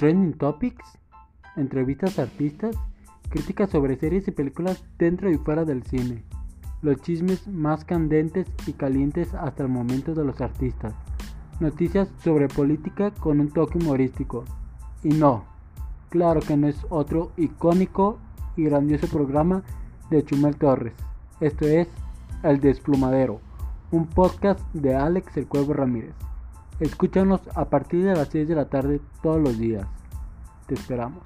Trending Topics, entrevistas a artistas, críticas sobre series y películas dentro y fuera del cine, los chismes más candentes y calientes hasta el momento de los artistas, noticias sobre política con un toque humorístico. Y no, claro que no es otro icónico y grandioso programa de Chumel Torres. Esto es El Desplumadero, un podcast de Alex el Cuervo Ramírez. Escúchanos a partir de las 6 de la tarde todos los días. Te esperamos.